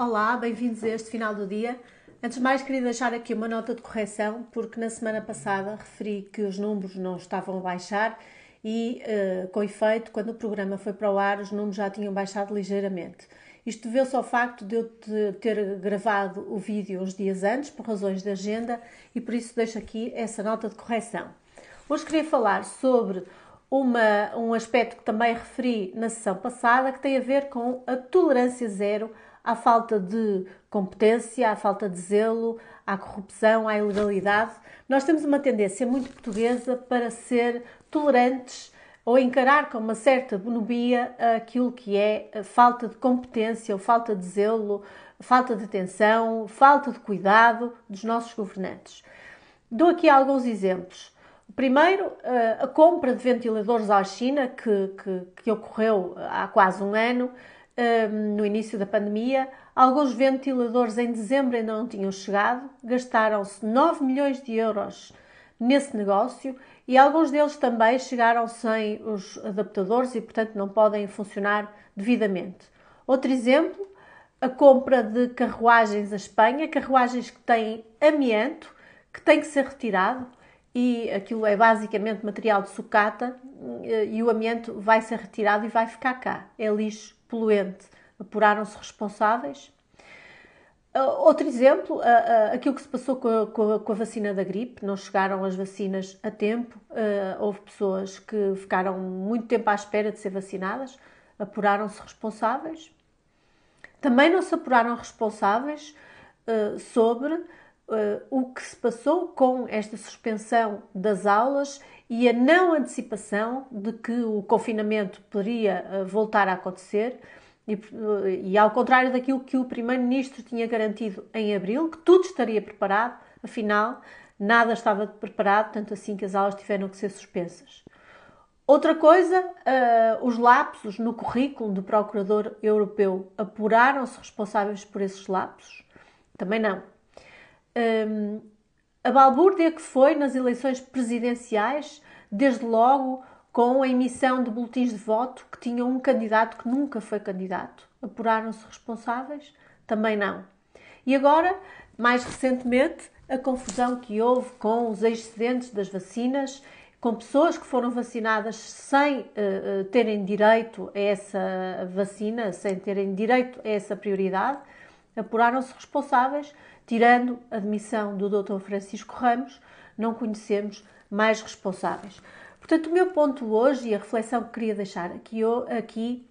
Olá, bem-vindos a este final do dia. Antes de mais, queria deixar aqui uma nota de correção, porque na semana passada referi que os números não estavam a baixar e, uh, com efeito, quando o programa foi para o ar, os números já tinham baixado ligeiramente. Isto deveu-se ao facto de eu ter gravado o vídeo uns dias antes, por razões de agenda, e por isso deixo aqui essa nota de correção. Hoje queria falar sobre uma, um aspecto que também referi na sessão passada, que tem a ver com a tolerância zero à falta de competência, à falta de zelo, à corrupção, à ilegalidade. Nós temos uma tendência muito portuguesa para ser tolerantes ou encarar com uma certa bonobia aquilo que é falta de competência ou falta de zelo, falta de atenção, falta de cuidado dos nossos governantes. Dou aqui alguns exemplos. Primeiro, a compra de ventiladores à China, que, que, que ocorreu há quase um ano, no início da pandemia. Alguns ventiladores em dezembro ainda não tinham chegado, gastaram-se 9 milhões de euros nesse negócio e alguns deles também chegaram sem os adaptadores e, portanto, não podem funcionar devidamente. Outro exemplo, a compra de carruagens à Espanha, carruagens que têm amianto, que tem que ser retirado e aquilo é basicamente material de sucata e o amianto vai ser retirado e vai ficar cá. É lixo poluente apuraram-se responsáveis. Uh, outro exemplo, uh, uh, aquilo que se passou com a, vacina da gripe, não chegaram as vacinas a tempo, houve pessoas que ficaram muito tempo à espera de ser vacinadas, apuraram-se responsáveis. Também não se apuraram responsáveis sobre o que se passou com esta suspensão das aulas e a não antecipação de que o confinamento poderia eh, voltar a acontecer. E, eh, e, ao contrário daquilo que o Primeiro-Ministro tinha garantido em abril, que tudo estaria preparado, afinal, nada estava preparado, tanto assim que as aulas tiveram que ser suspensas. Outra coisa, uh, os lapsos no currículo do Procurador Europeu apuraram-se responsáveis por esses lapsos? Também não. Um, ehm, a balbúrdia que foi nas eleições presidenciais, desde logo com a emissão de boletins de voto que tinham um candidato que nunca foi candidato. Apuraram-se responsáveis? Também não. E agora, mais recentemente, a confusão que houve com os excedentes das vacinas, com pessoas que foram vacinadas sem uh, terem direito a essa vacina, sem terem direito a essa prioridade, apuraram-se responsáveis Tirando a demissão do Dr. Francisco Ramos, não conhecemos mais responsáveis. Portanto, o meu ponto hoje e a reflexão que queria deixar aqui, aqui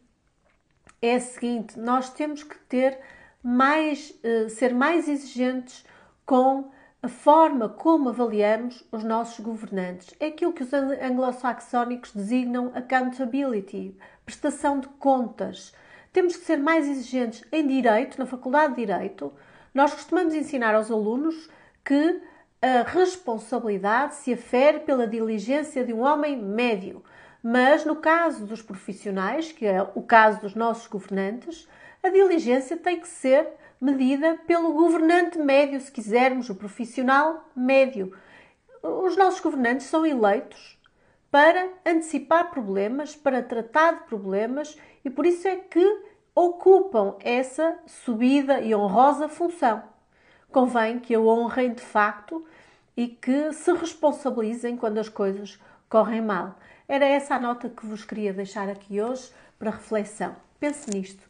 é a seguinte: nós temos que ter mais, eh, ser mais exigentes com a forma como avaliamos os nossos governantes. É aquilo que os anglo-saxónicos designam accountability, prestação de contas. Temos que ser mais exigentes em direito, na Faculdade de Direito, nós costumamos ensinar aos alunos que a responsabilidade se afere pela diligência de um homem médio, mas no caso dos profissionais, que é o caso dos nossos governantes, a diligência tem que ser medida pelo governante médio, se quisermos, o profissional médio. Os nossos governantes são eleitos para antecipar problemas, para tratar de problemas e por isso é que ocupam essa subida e honrosa função. Convém que a honrem de facto e que se responsabilizem quando as coisas correm mal. Era essa a nota que vos queria deixar aqui hoje para reflexão. Pense nisto.